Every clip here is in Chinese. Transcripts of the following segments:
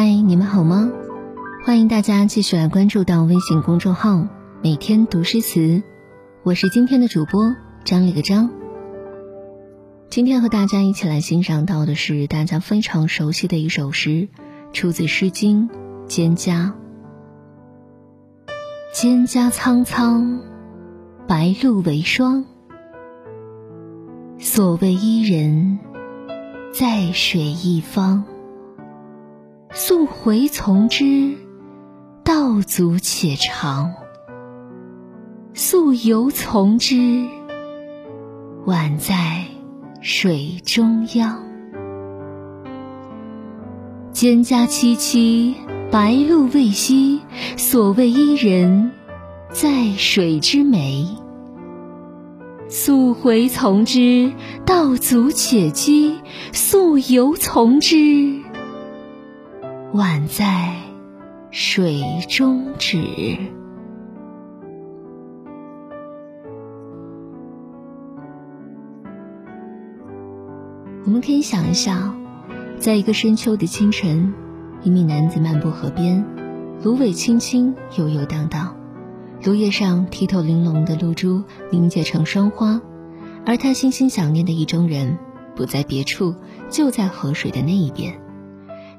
嗨，你们好吗？欢迎大家继续来关注到微信公众号“每天读诗词”，我是今天的主播张里个张。今天和大家一起来欣赏到的是大家非常熟悉的一首诗，出自《诗经·蒹葭》。蒹葭苍苍，白露为霜。所谓伊人，在水一方。溯洄从之，道阻且长；溯游从之，宛在水中央。蒹葭萋萋，白露未晞。所谓伊人，在水之湄。溯洄从之，道阻且跻；溯游从之。宛在水中沚。我们可以想一想，在一个深秋的清晨，一名男子漫步河边，芦苇青青，悠悠荡荡，芦叶上剔透玲珑的露珠凝结成霜花，而他心心想念的意中人，不在别处，就在河水的那一边。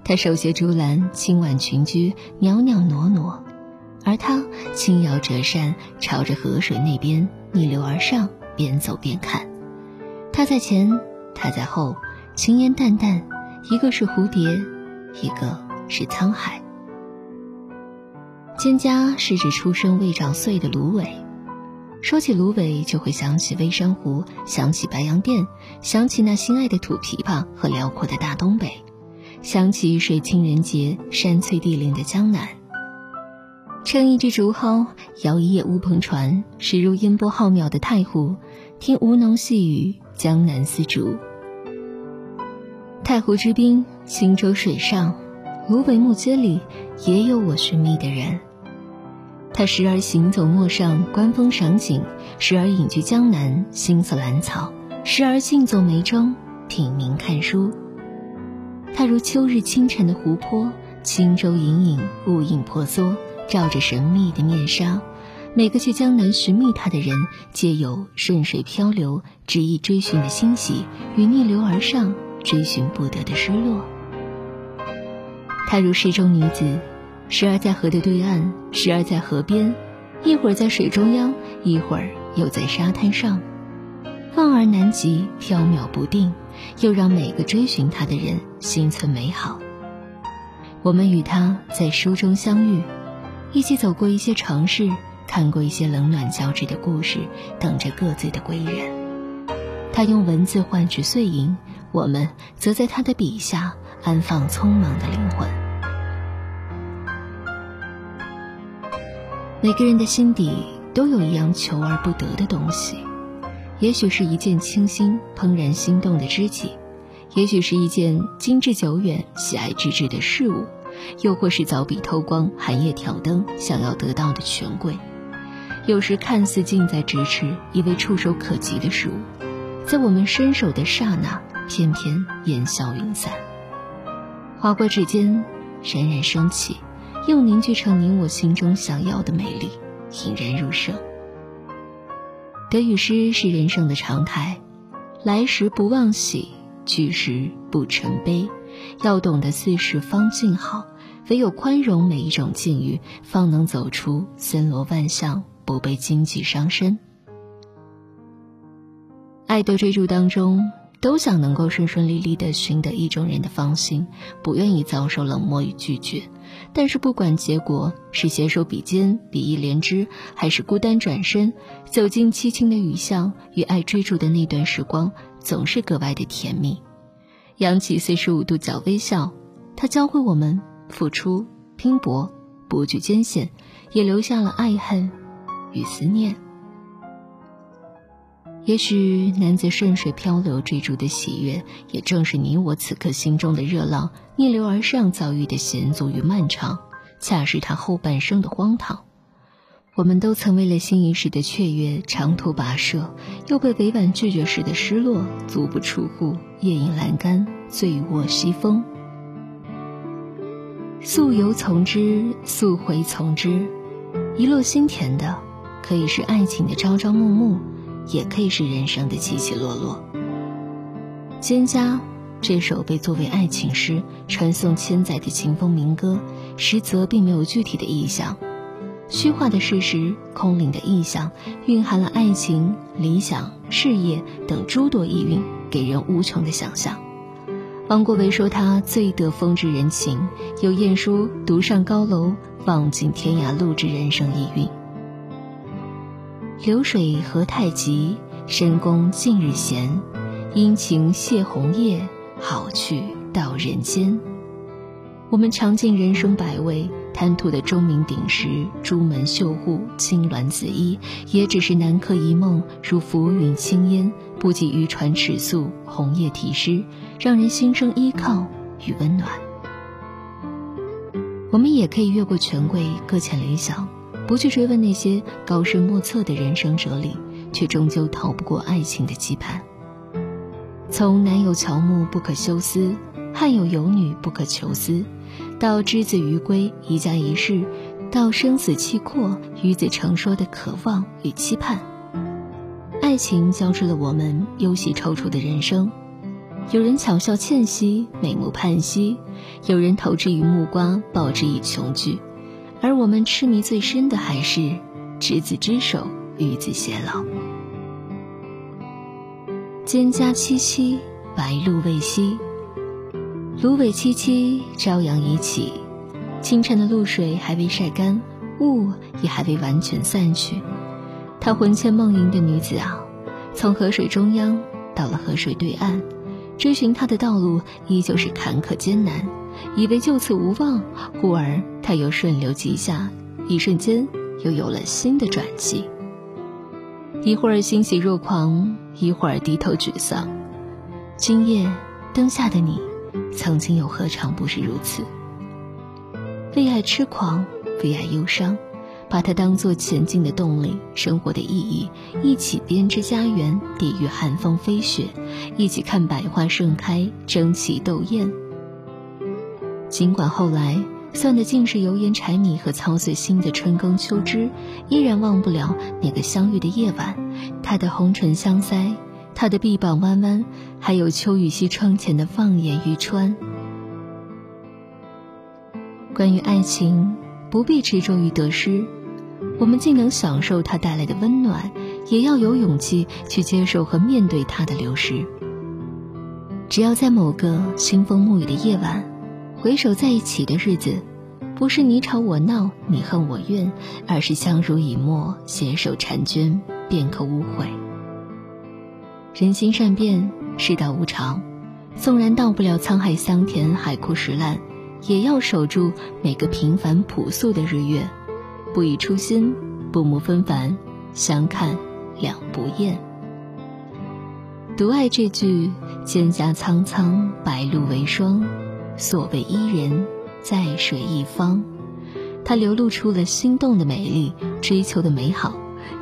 他手携竹篮，轻挽裙裾，袅袅挪挪，而他轻摇折扇，朝着河水那边逆流而上，边走边看。他在前，他在后，轻烟淡淡，一个是蝴蝶，一个是沧海。蒹葭是指出生未长穗的芦苇，说起芦苇，就会想起微山湖，想起白洋淀，想起那心爱的土琵琶和辽阔的大东北。想起水清人杰、山翠地灵的江南，撑一只竹蒿，摇一叶乌篷船，驶入烟波浩渺的太湖，听吴侬细语江南丝竹。太湖之滨，轻舟水上，芦苇木街里也有我寻觅的人。他时而行走陌上，观风赏景；时而隐居江南，心色兰草；时而静坐梅庄，品茗看书。它如秋日清晨的湖泊，轻舟隐隐，雾影婆娑，罩着神秘的面纱。每个去江南寻觅它的人，皆有顺水漂流、执意追寻的欣喜，与逆流而上、追寻不得的失落。她如诗中女子，时而在河的对岸，时而在河边，一会儿在水中央，一会儿又在沙滩上，望而难及，飘渺不定。又让每个追寻他的人心存美好。我们与他在书中相遇，一起走过一些城市，看过一些冷暖交织的故事，等着各自的归人。他用文字换取碎银，我们则在他的笔下安放匆忙的灵魂。每个人的心底都有一样求而不得的东西。也许是一见倾心、怦然心动的知己，也许是一件精致久远、喜爱之至的事物，又或是凿笔偷光、寒夜挑灯想要得到的权贵。有时看似近在咫尺、以为触手可及的事物，在我们伸手的刹那，偏偏烟消云散。划过指尖，冉冉升起，又凝聚成你我心中想要的美丽，引人入胜。得与失是人生的常态，来时不忘喜，去时不成悲。要懂得四时方静好，唯有宽容每一种境遇，方能走出森罗万象，不被荆棘伤身。爱的追逐当中，都想能够顺顺利利的寻得意中人的芳心，不愿意遭受冷漠与拒绝。但是不管结果是携手比肩、比翼连枝，还是孤单转身，走进凄清的雨巷，与爱追逐的那段时光，总是格外的甜蜜。扬起四十五度角微笑，它教会我们付出、拼搏、不惧艰险，也留下了爱恨与思念。也许男子顺水漂流追逐的喜悦，也正是你我此刻心中的热浪逆流而上遭遇的险阻与漫长，恰是他后半生的荒唐。我们都曾为了心仪时的雀跃长途跋涉，又被委婉拒绝时的失落足不出户夜饮阑干醉卧西风。溯游从之，溯回从之，一落心田的，可以是爱情的朝朝暮暮，也可以是人生的起起落落。《蒹葭》这首被作为爱情诗传颂千载的秦风民歌，实则并没有具体的意象，虚化的事实、空灵的意象，蕴含了爱情、理想、事业等诸多意蕴，给人无穷的想象。王国维说他最得风之人情，有晏殊独上高楼，望尽天涯路之人生意蕴。流水何太急，深宫近日闲。殷勤谢红叶，好去到人间。我们尝尽人生百味，贪图的钟鸣鼎食、朱门绣户、青鸾紫衣，也只是南柯一梦，如浮云轻烟，不及渔船尺素、红叶题诗，让人心生依靠与温暖。我们也可以越过权贵，搁浅理想，不去追问那些高深莫测的人生哲理，却终究逃不过爱情的羁绊。从男有乔木不可休思，汉有游女不可求思，到之子于归一家一室，到生死契阔与子成说的渴望与期盼，爱情交织了我们忧喜踌躇的人生。有人巧笑倩兮，美目盼兮；有人投之以木瓜，报之以琼琚。而我们痴迷最深的，还是执子之手，与子偕老。蒹葭萋萋，白露未晞。芦苇萋萋，朝阳已起。清晨的露水还未晒干，雾也还未完全散去。她魂牵梦萦的女子啊，从河水中央到了河水对岸，追寻她的道路依旧是坎坷艰难。以为就此无望，忽而他又顺流急下，一瞬间又有了新的转机。一会儿欣喜若狂，一会儿低头沮丧。今夜灯下的你，曾经又何尝不是如此？为爱痴狂，为爱忧伤，把它当作前进的动力，生活的意义。一起编织家园，抵御寒风飞雪；一起看百花盛开，争奇斗艳。尽管后来。算的尽是油盐柴米和操碎心的春耕秋织，依然忘不了那个相遇的夜晚，他的红唇相腮，他的臂膀弯弯，还有秋雨溪窗前的放眼欲穿。关于爱情，不必执着于得失，我们既能享受它带来的温暖，也要有勇气去接受和面对它的流失。只要在某个腥风沐雨的夜晚。回首在一起的日子，不是你吵我闹，你恨我怨，而是相濡以沫，携手婵娟，便可无悔。人心善变，世道无常，纵然到不了沧海桑田、海枯石烂，也要守住每个平凡朴素的日月，不以初心，不慕纷繁，相看两不厌。独爱这句：蒹葭苍苍，白露为霜。所谓伊人，在水一方，它流露出了心动的美丽，追求的美好，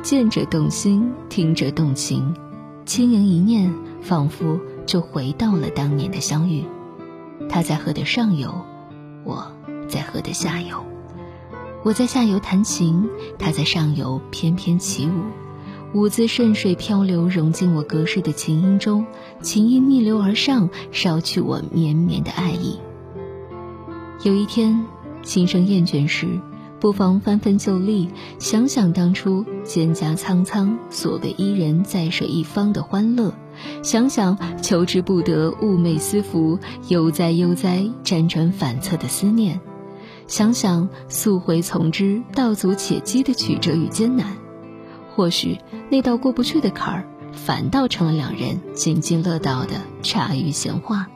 见者动心，听者动情，轻盈一念，仿佛就回到了当年的相遇。他在河的上游，我在河的下游，我在下游弹琴，他在上游翩翩起舞，舞姿顺水漂流，融进我隔世的琴音中，琴音逆流而上，捎去我绵绵的爱意。有一天，心生厌倦时，不妨翻翻旧历，想想当初蒹葭苍苍，所谓伊人，在水一方的欢乐；想想求之不得，寤寐思服，悠哉悠哉，辗转反侧的思念；想想溯洄从之，道阻且跻的曲折与艰难。或许那道过不去的坎儿，反倒成了两人津津乐道的茶余闲话。